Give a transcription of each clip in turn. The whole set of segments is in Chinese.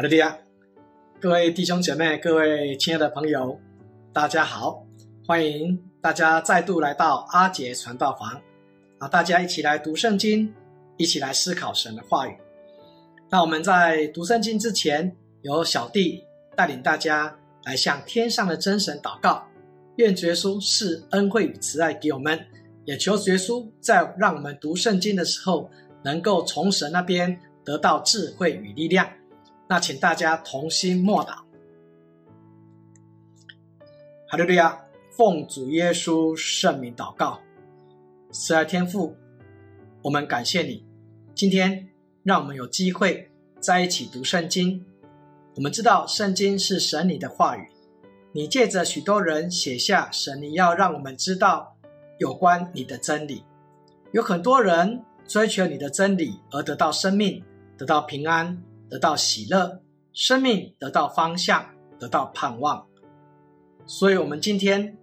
哈利亚，各位弟兄姐妹，各位亲爱的朋友，大家好，欢迎大家再度来到阿杰传道房啊！大家一起来读圣经，一起来思考神的话语。那我们在读圣经之前，由小弟带领大家来向天上的真神祷告，愿主耶稣赐恩惠与慈爱给我们，也求主耶稣在让我们读圣经的时候，能够从神那边得到智慧与力量。那请大家同心默祷。哈利路亚，奉主耶稣圣名祷告，慈爱天父，我们感谢你，今天让我们有机会在一起读圣经。我们知道圣经是神你的话语，你借着许多人写下神你要让我们知道有关你的真理。有很多人追求你的真理而得到生命，得到平安。得到喜乐，生命得到方向，得到盼望。所以，我们今天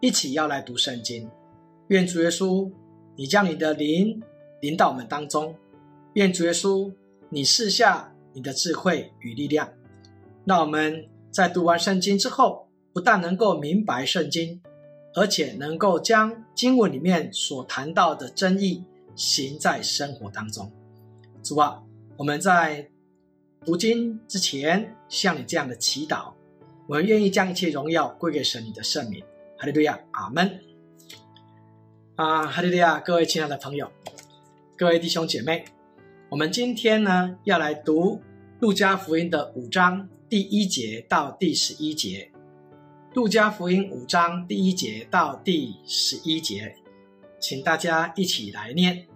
一起要来读圣经。愿主耶稣，你将你的灵临到我们当中。愿主耶稣，你赐下你的智慧与力量。那我们在读完圣经之后，不但能够明白圣经，而且能够将经文里面所谈到的真意行在生活当中。主啊，我们在读经之前，像你这样的祈祷，我们愿意将一切荣耀归给神你的圣名。哈利路亚，阿门。啊，哈利路亚，各位亲爱的朋友，各位弟兄姐妹，我们今天呢要来读路加福音的五章第一节到第十一节。路加福音五章第一节到第十一节，请大家一起来念。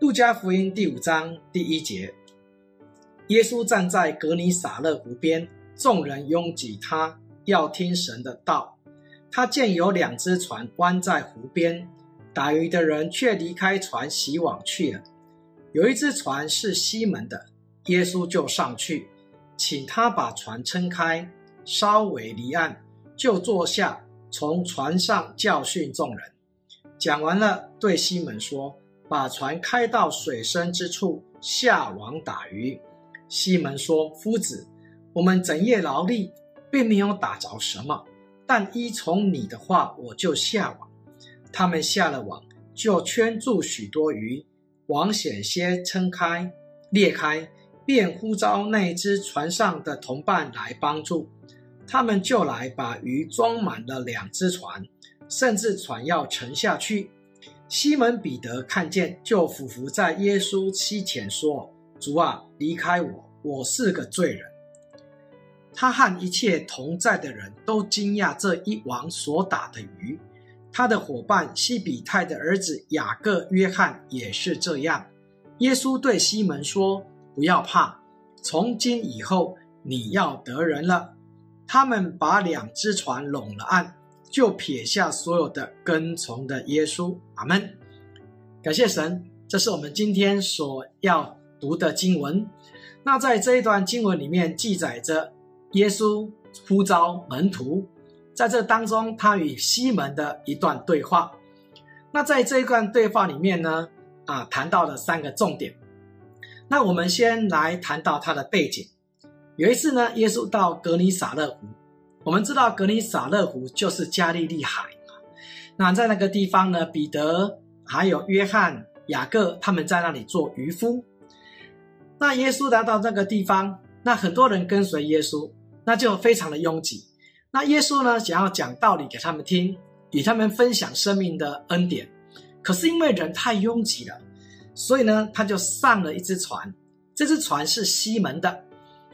路加福音第五章第一节。耶稣站在革尼撒勒湖边，众人拥挤他，要听神的道。他见有两只船弯在湖边，打鱼的人却离开船洗网去了。有一只船是西门的，耶稣就上去，请他把船撑开，稍微离岸，就坐下，从船上教训众人。讲完了，对西门说：“把船开到水深之处，下网打鱼。”西门说：“夫子，我们整夜劳力，并没有打着什么，但依从你的话，我就下网。他们下了网，就圈住许多鱼，网险些撑开裂开，便呼召那只船上的同伴来帮助。他们就来把鱼装满了两只船，甚至船要沉下去。西门彼得看见，就俯伏在耶稣膝前说。”主啊，离开我，我是个罪人。他和一切同在的人都惊讶这一网所打的鱼。他的伙伴西比泰的儿子雅各、约翰也是这样。耶稣对西门说：“不要怕，从今以后你要得人了。”他们把两只船拢了岸，就撇下所有的，跟从的耶稣。阿门。感谢神，这是我们今天所要。读的经文，那在这一段经文里面记载着耶稣呼召门徒，在这当中他与西门的一段对话。那在这一段对话里面呢，啊，谈到了三个重点。那我们先来谈到他的背景。有一次呢，耶稣到格尼撒勒湖，我们知道格尼撒勒湖就是加利利海。那在那个地方呢，彼得还有约翰、雅各他们在那里做渔夫。那耶稣来到这个地方，那很多人跟随耶稣，那就非常的拥挤。那耶稣呢，想要讲道理给他们听，与他们分享生命的恩典。可是因为人太拥挤了，所以呢，他就上了一只船。这只船是西门的，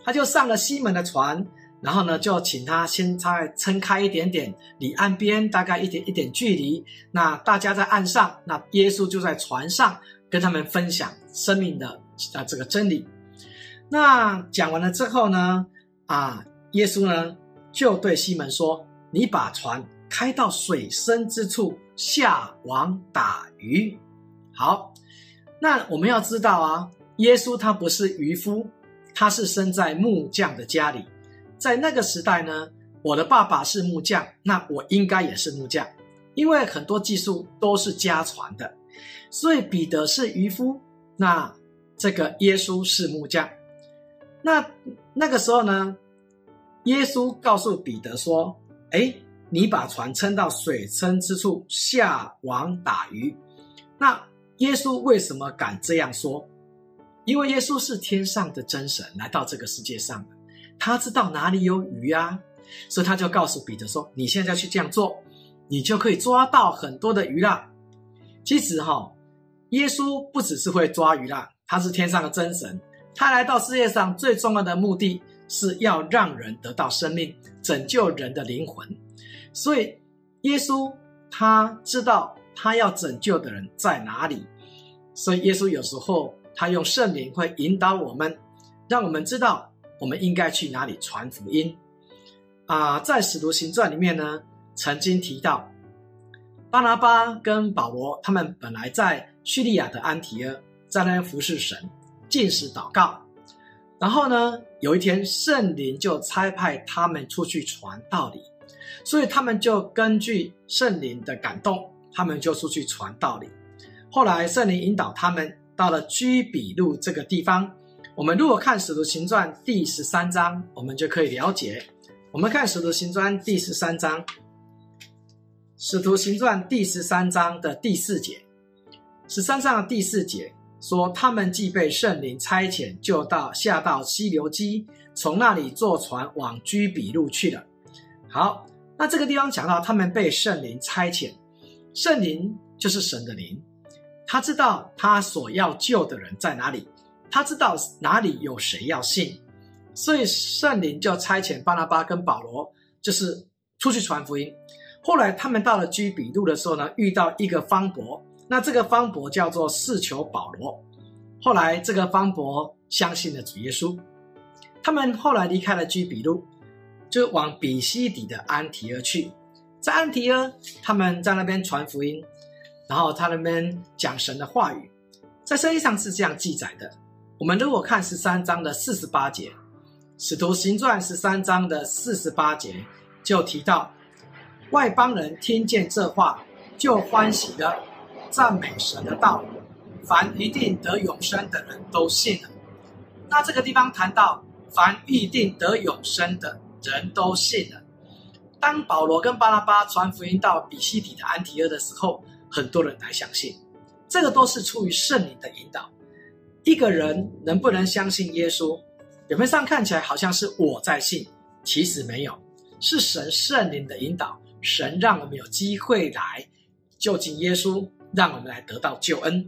他就上了西门的船，然后呢，就请他先再撑开一点点，离岸边大概一点一点距离。那大家在岸上，那耶稣就在船上跟他们分享生命的。啊，这个真理。那讲完了之后呢，啊，耶稣呢就对西门说：“你把船开到水深之处，下网打鱼。”好，那我们要知道啊，耶稣他不是渔夫，他是生在木匠的家里。在那个时代呢，我的爸爸是木匠，那我应该也是木匠，因为很多技术都是家传的。所以彼得是渔夫，那。这个耶稣是木匠，那那个时候呢，耶稣告诉彼得说：“哎，你把船撑到水深之处，下网打鱼。”那耶稣为什么敢这样说？因为耶稣是天上的真神，来到这个世界上，他知道哪里有鱼啊，所以他就告诉彼得说：“你现在去这样做，你就可以抓到很多的鱼啦。”其实哈，耶稣不只是会抓鱼啦，他是天上的真神。他来到世界上最重要的目的是要让人得到生命，拯救人的灵魂。所以，耶稣他知道他要拯救的人在哪里。所以，耶稣有时候他用圣灵会引导我们，让我们知道我们应该去哪里传福音。啊，在使徒行传里面呢，曾经提到巴拿巴跟保罗，他们本来在叙利亚的安提阿，在那服侍神。进食祷告，然后呢，有一天圣灵就差派他们出去传道理，所以他们就根据圣灵的感动，他们就出去传道理。后来圣灵引导他们到了居比路这个地方。我们如果看《使徒行传》第十三章，我们就可以了解。我们看《使徒行传》第十三章，《使徒行传》第十三章的第四节，十三章的第四节。说他们既被圣灵差遣，就到下到西流基，从那里坐船往居比路去了。好，那这个地方讲到他们被圣灵差遣，圣灵就是神的灵，他知道他所要救的人在哪里，他知道哪里有谁要信，所以圣灵就差遣巴拿巴跟保罗，就是出去传福音。后来他们到了居比路的时候呢，遇到一个方伯。那这个方伯叫做四求保罗，后来这个方伯相信了主耶稣，他们后来离开了居比路，就往比西底的安提阿去，在安提阿，他们在那边传福音，然后他那边讲神的话语，在圣经上是这样记载的。我们如果看十三章的四十八节，《使徒行传》十三章的四十八节就提到，外邦人听见这话，就欢喜了。赞美神的道，凡一定得永生的人都信了。那这个地方谈到，凡必定得永生的人都信了。当保罗跟巴拉巴传福音到比西底的安提阿的时候，很多人来相信。这个都是出于圣灵的引导。一个人能不能相信耶稣，表面上看起来好像是我在信，其实没有，是神圣灵的引导。神让我们有机会来就近耶稣。让我们来得到救恩，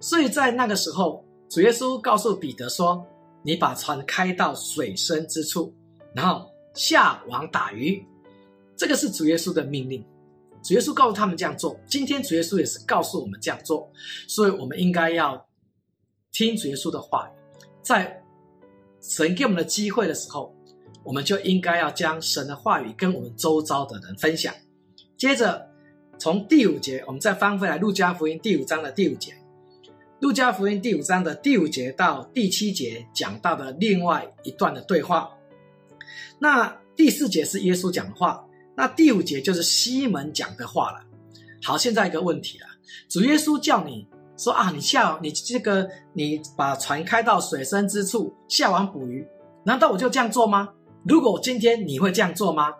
所以在那个时候，主耶稣告诉彼得说：“你把船开到水深之处，然后下网打鱼。”这个是主耶稣的命令。主耶稣告诉他们这样做。今天主耶稣也是告诉我们这样做，所以我们应该要听主耶稣的话语。在神给我们的机会的时候，我们就应该要将神的话语跟我们周遭的人分享。接着。从第五节，我们再翻回来《路加福音》第五章的第五节，《路加福音》第五章的第五节到第七节讲到的另外一段的对话。那第四节是耶稣讲的话，那第五节就是西门讲的话了。好，现在一个问题了，主耶稣叫你说啊，你下你这个你把船开到水深之处下网捕鱼，难道我就这样做吗？如果今天你会这样做吗？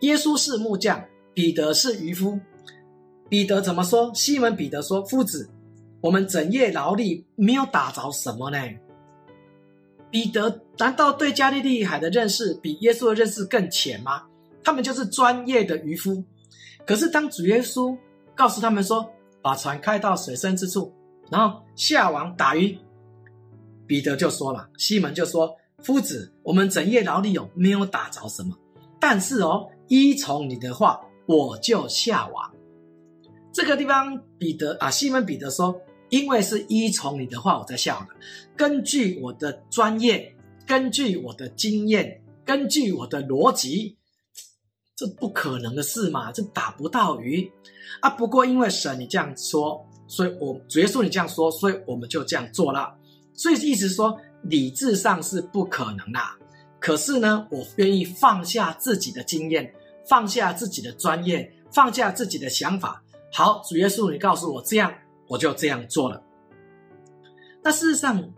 耶稣是木匠，彼得是渔夫。彼得怎么说？西门彼得说：“夫子，我们整夜劳力，没有打着什么呢？”彼得难道对加利利海的认识比耶稣的认识更浅吗？他们就是专业的渔夫。可是当主耶稣告诉他们说：“把船开到水深之处，然后下网打鱼。”彼得就说了：“西门就说，夫子，我们整夜劳力有，没有打着什么，但是哦，依从你的话，我就下网。”这个地方，彼得啊，西门彼得说：“因为是依从你的话，我在下的。根据我的专业，根据我的经验，根据我的逻辑，这不可能的事嘛，这打不到鱼啊。不过因为神你这样说，所以我主耶稣你这样说，所以我们就这样做了。所以意思说，理智上是不可能的，可是呢，我愿意放下自己的经验，放下自己的专业，放下自己的想法。”好，主耶稣，你告诉我这样，我就这样做了。那事实上，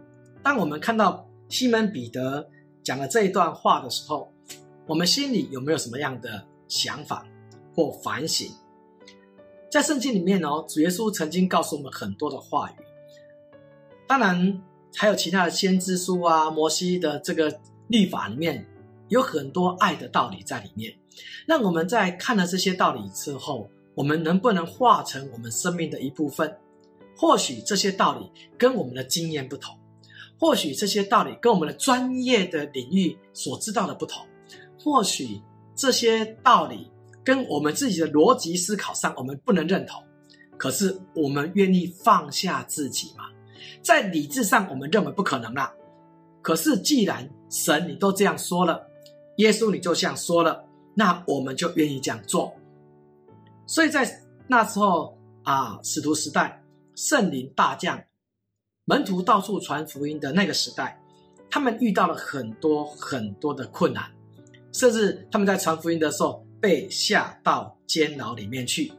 当我们看到西门彼得讲了这一段话的时候，我们心里有没有什么样的想法或反省？在圣经里面哦，主耶稣曾经告诉我们很多的话语，当然还有其他的先知书啊，摩西的这个律法里面有很多爱的道理在里面。那我们在看了这些道理之后，我们能不能化成我们生命的一部分？或许这些道理跟我们的经验不同，或许这些道理跟我们的专业的领域所知道的不同，或许这些道理跟我们自己的逻辑思考上我们不能认同。可是我们愿意放下自己吗？在理智上我们认为不可能啦。可是既然神你都这样说了，耶稣你就这样说了，那我们就愿意这样做。所以在那时候啊，使徒时代，圣灵大降，门徒到处传福音的那个时代，他们遇到了很多很多的困难，甚至他们在传福音的时候被下到监牢里面去。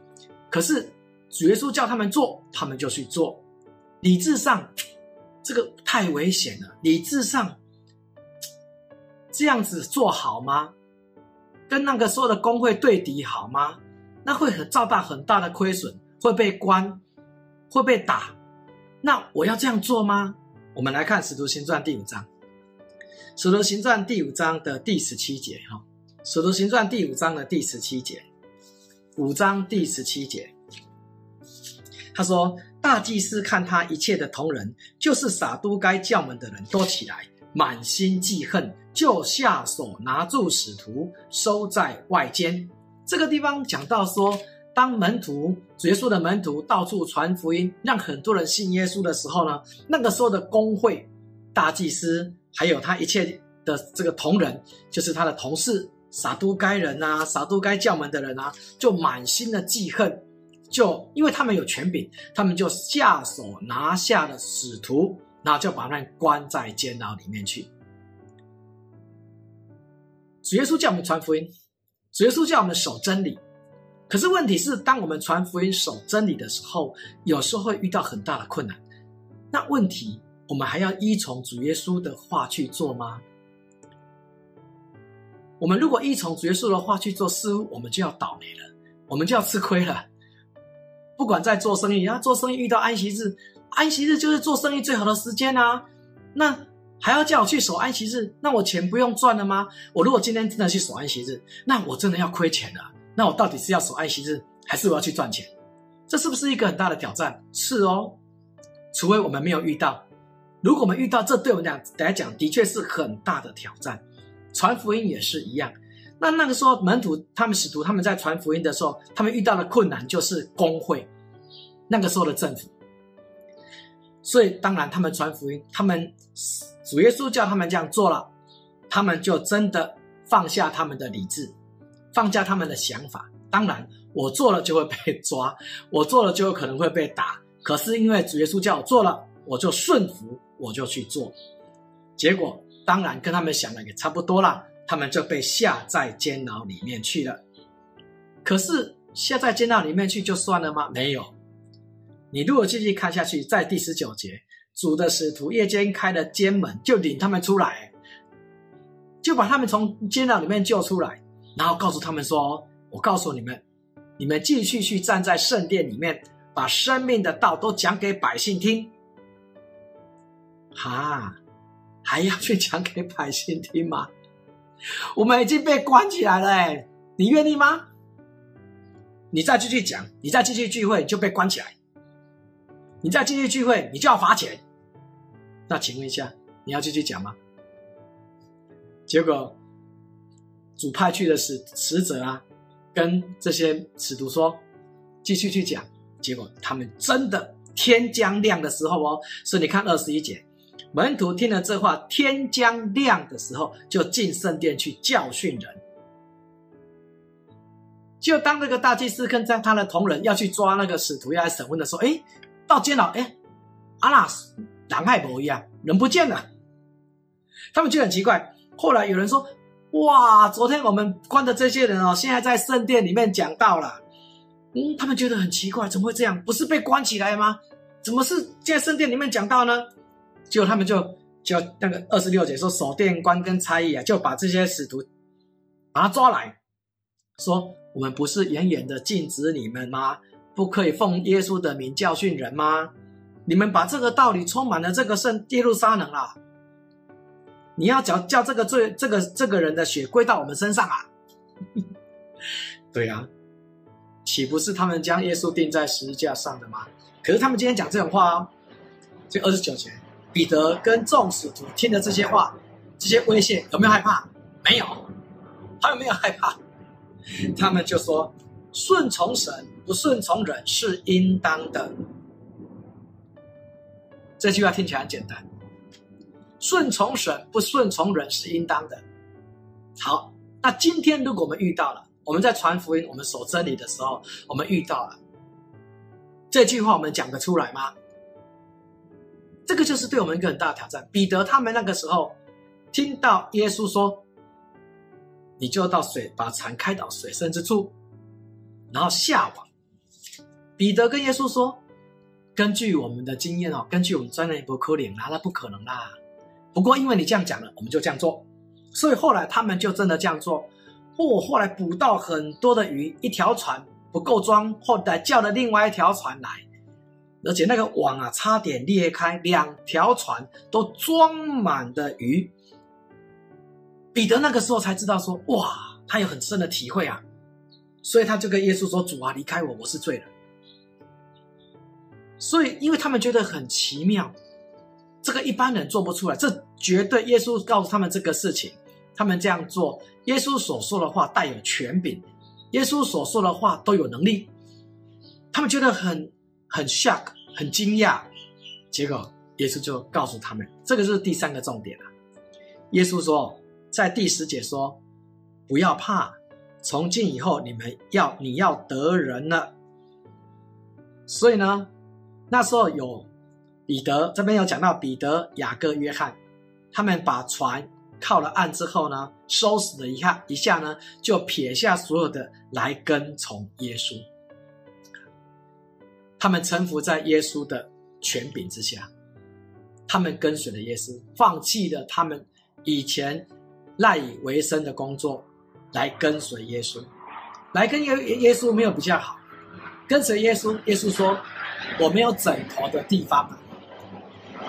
可是主耶稣叫他们做，他们就去做。理智上，这个太危险了。理智上，这样子做好吗？跟那个时候的公会对敌好吗？那会很造大很大的亏损，会被关，会被打。那我要这样做吗？我们来看《使徒行传》第五章，《使徒行传》第五章的第十七节，哈，《使徒行传》第五章的第十七节，五章第十七节，他说：“大祭司看他一切的同人，就是撒都该教门的人都起来，满心记恨，就下手拿住使徒，收在外间。”这个地方讲到说，当门徒耶稣的门徒到处传福音，让很多人信耶稣的时候呢，那个时候的公会大祭司还有他一切的这个同人，就是他的同事撒都该人啊，撒都该教门的人啊，就满心的记恨，就因为他们有权柄，他们就下手拿下了使徒，然后就把他关在监牢里面去。主耶稣叫我们传福音。主耶稣叫我们守真理，可是问题是，当我们传福音、守真理的时候，有时候会遇到很大的困难。那问题，我们还要依从主耶稣的话去做吗？我们如果依从主耶稣的话去做，似乎我们就要倒霉了，我们就要吃亏了。不管在做生意，要做生意遇到安息日，安息日就是做生意最好的时间啊。那还要叫我去守安息日，那我钱不用赚了吗？我如果今天真的去守安息日，那我真的要亏钱了。那我到底是要守安息日，还是我要去赚钱？这是不是一个很大的挑战？是哦，除非我们没有遇到。如果我们遇到，这对我们俩来讲的确是很大的挑战。传福音也是一样。那那个时候门徒他们使徒他们在传福音的时候，他们遇到的困难就是工会，那个时候的政府。所以当然他们传福音，他们。主耶稣叫他们这样做了，他们就真的放下他们的理智，放下他们的想法。当然，我做了就会被抓，我做了就有可能会被打。可是因为主耶稣叫我做了，我就顺服，我就去做。结果当然跟他们想的也差不多了，他们就被下在监牢里面去了。可是下在监牢里面去就算了吗？没有。你如果继续看下去，在第十九节。主的使徒夜间开了监门，就领他们出来，就把他们从监牢里面救出来，然后告诉他们说：“我告诉你们，你们继续去站在圣殿里面，把生命的道都讲给百姓听。”哈，还要去讲给百姓听吗？我们已经被关起来了，哎，你愿意吗？你再继续讲，你再继续聚会，就被关起来。你再继续聚会，你就要罚钱。那请问一下，你要继续讲吗？结果主派去的使使者啊，跟这些使徒说，继续去讲。结果他们真的天将亮的时候哦，所以你看二十一节，门徒听了这话，天将亮的时候，就进圣殿去教训人。就当那个大祭司跟在他的同仁要去抓那个使徒要来审问的时候，诶到监牢，哎，阿拉斯狼害伯一样，人不见了。他们就很奇怪。后来有人说：“哇，昨天我们关的这些人哦，现在在圣殿里面讲道了。”嗯，他们觉得很奇怪，怎么会这样？不是被关起来吗？怎么是在圣殿里面讲道呢？结果他们就就那个二十六节说，守殿官跟差役啊，就把这些使徒把他抓来说：“我们不是远远的禁止你们吗？不可以奉耶稣的名教训人吗？你们把这个道理充满了这个圣耶路撒冷啊！你要叫叫这个罪这个这个人的血归到我们身上啊！” 对呀、啊，岂不是他们将耶稣钉在十字架上的吗？可是他们今天讲这种话哦，就二十九节。彼得跟众使徒听的这些话，这些威胁，有没有害怕？没有，他有没有害怕。他们就说：“顺从神，不顺从人是应当的。”这句话听起来很简单。顺从神，不顺从人是应当的。好，那今天如果我们遇到了，我们在传福音、我们守真理的时候，我们遇到了这句话，我们讲得出来吗？这个就是对我们一个很大的挑战。彼得他们那个时候听到耶稣说：“你就到水，把船开到水深之处，然后下网。”彼得跟耶稣说：“根据我们的经验哦，根据我们专业不可能啦，那不可能啦。不过因为你这样讲了，我们就这样做。所以后来他们就真的这样做。或后来捕到很多的鱼，一条船不够装，后来叫了另外一条船来。”而且那个网啊，差点裂开，两条船都装满的鱼。彼得那个时候才知道说，哇，他有很深的体会啊，所以他就跟耶稣说：“主啊，离开我，我是罪人。”所以，因为他们觉得很奇妙，这个一般人做不出来，这绝对耶稣告诉他们这个事情，他们这样做，耶稣所说的话带有权柄，耶稣所说的话都有能力，他们觉得很。很 shock，很惊讶，结果耶稣就告诉他们，这个是第三个重点了。耶稣说，在第十节说，不要怕，从今以后你们要你要得人了。所以呢，那时候有彼得这边有讲到彼得、雅各、约翰，他们把船靠了岸之后呢，收拾了一下一下呢，就撇下所有的来跟从耶稣。他们臣服在耶稣的权柄之下，他们跟随了耶稣，放弃了他们以前赖以为生的工作，来跟随耶稣，来跟耶耶稣没有比较好，跟随耶稣，耶稣说我没有枕头的地方，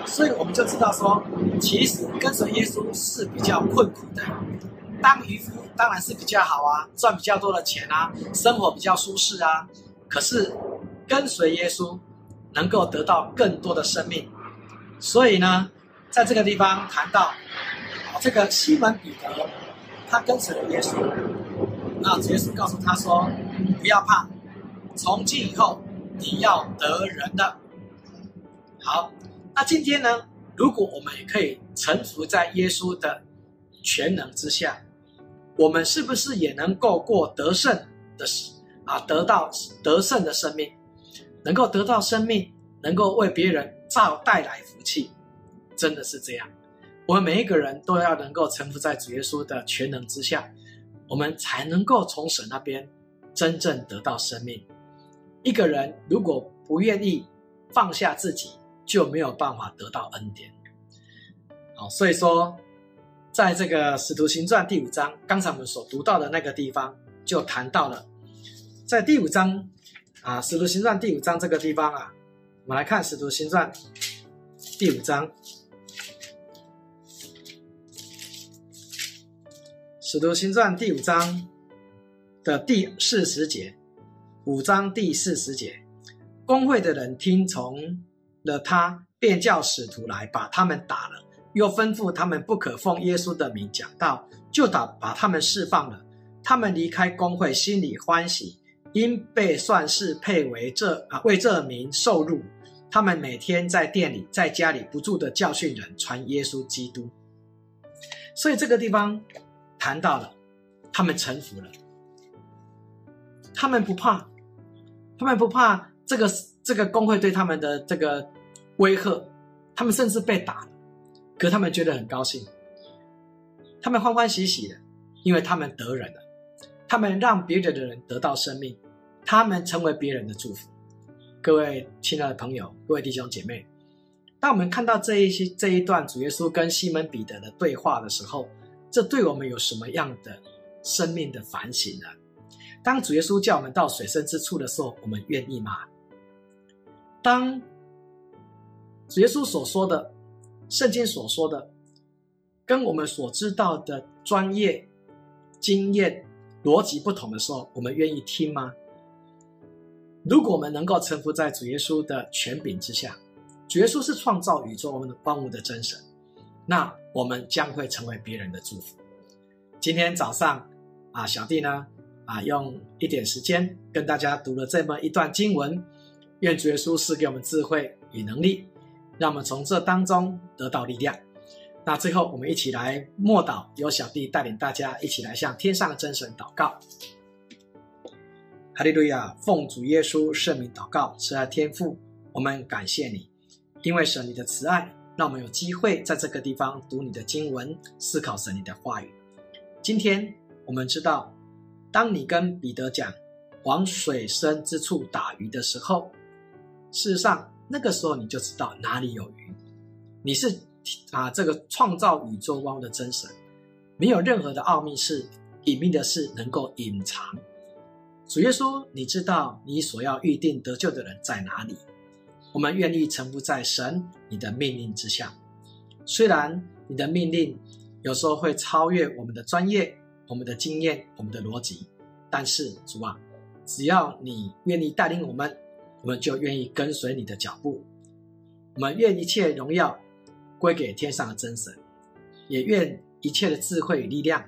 所以我们就知道说，其实跟随耶稣是比较困苦的，当渔夫当然是比较好啊，赚比较多的钱啊，生活比较舒适啊，可是。跟随耶稣，能够得到更多的生命。所以呢，在这个地方谈到，这个西门彼得，他跟随了耶稣，那耶稣告诉他说：“不要怕，从今以后你要得人的。”好，那今天呢，如果我们也可以臣服在耶稣的全能之下，我们是不是也能够过得胜的啊，得到得胜的生命？能够得到生命，能够为别人造带来福气，真的是这样。我们每一个人都要能够臣服在主耶稣的全能之下，我们才能够从神那边真正得到生命。一个人如果不愿意放下自己，就没有办法得到恩典。好，所以说，在这个使徒行传第五章，刚才我们所读到的那个地方，就谈到了，在第五章。啊，《使徒行传》第五章这个地方啊，我们来看《使徒行传》第五章，《使徒行传》第五章的第四十节，五章第四十节，工会的人听从了他，便叫使徒来把他们打了，又吩咐他们不可奉耶稣的名讲道，就打把他们释放了。他们离开工会，心里欢喜。因被算是配为这啊为这名受辱，他们每天在店里在家里不住的教训人，传耶稣基督。所以这个地方谈到了，他们臣服了，他们不怕，他们不怕这个这个工会对他们的这个威吓，他们甚至被打了，可他们觉得很高兴，他们欢欢喜喜的，因为他们得人了，他们让别人的人得到生命。他们成为别人的祝福。各位亲爱的朋友，各位弟兄姐妹，当我们看到这一些这一段主耶稣跟西门彼得的对话的时候，这对我们有什么样的生命的反省呢？当主耶稣叫我们到水深之处的时候，我们愿意吗？当主耶稣所说的、圣经所说的，跟我们所知道的专业、经验、逻辑不同的时候，我们愿意听吗？如果我们能够臣服在主耶稣的权柄之下，主耶稣是创造宇宙万物的真神，那我们将会成为别人的祝福。今天早上啊，小弟呢啊，用一点时间跟大家读了这么一段经文，愿主耶稣赐给我们智慧与能力，让我们从这当中得到力量。那最后，我们一起来默祷，由小弟带领大家一起来向天上的真神祷告。哈利路亚！奉主耶稣圣名祷告，慈爱天父，我们感谢你，因为神你的慈爱，让我们有机会在这个地方读你的经文，思考神你的话语。今天我们知道，当你跟彼得讲往水深之处打鱼的时候，事实上那个时候你就知道哪里有鱼，你是。啊，这个创造宇宙万物的真神，没有任何的奥秘是隐秘的事能够隐藏。主耶稣，你知道你所要预定得救的人在哪里？我们愿意臣服在神你的命令之下。虽然你的命令有时候会超越我们的专业、我们的经验、我们的逻辑，但是主啊，只要你愿意带领我们，我们就愿意跟随你的脚步。我们愿一切荣耀。归给天上的真神，也愿一切的智慧与力量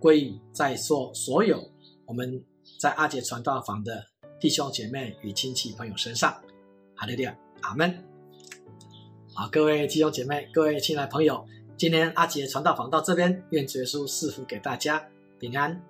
归于在座所有我们在阿杰传道房的弟兄姐妹与亲戚朋友身上。哈利路亚，阿门。好，各位弟兄姐妹，各位亲爱朋友，今天阿杰传道房到这边，愿主耶稣赐福给大家平安。